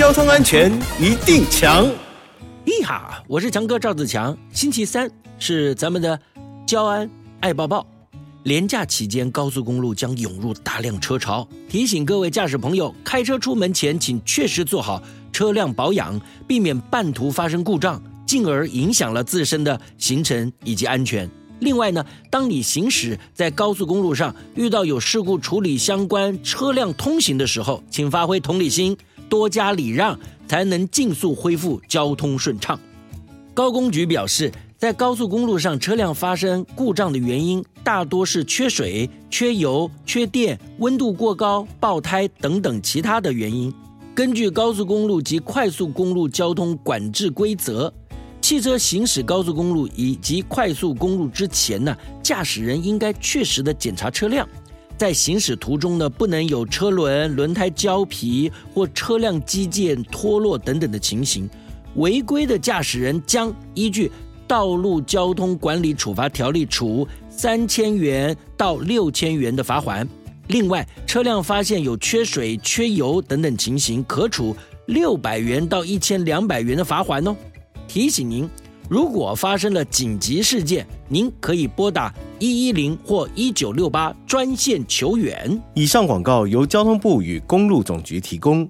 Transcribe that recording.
交通安全一定强。咦哈，我是强哥赵子强。星期三是咱们的交安爱抱抱。廉假期间，高速公路将涌入大量车潮，提醒各位驾驶朋友，开车出门前请确实做好车辆保养，避免半途发生故障，进而影响了自身的行程以及安全。另外呢，当你行驶在高速公路上，遇到有事故处理相关车辆通行的时候，请发挥同理心，多加礼让，才能尽速恢复交通顺畅。高工局表示。在高速公路上，车辆发生故障的原因大多是缺水、缺油、缺电、温度过高、爆胎等等其他的原因。根据高速公路及快速公路交通管制规则，汽车行驶高速公路以及快速公路之前呢，驾驶人应该确实的检查车辆，在行驶途中呢，不能有车轮、轮胎胶皮或车辆机件脱落等等的情形。违规的驾驶人将依据。道路交通管理处罚条例处三千元到六千元的罚款，另外车辆发现有缺水、缺油等等情形，可处六百元到一千两百元的罚款哦。提醒您，如果发生了紧急事件，您可以拨打一一零或一九六八专线求援。以上广告由交通部与公路总局提供。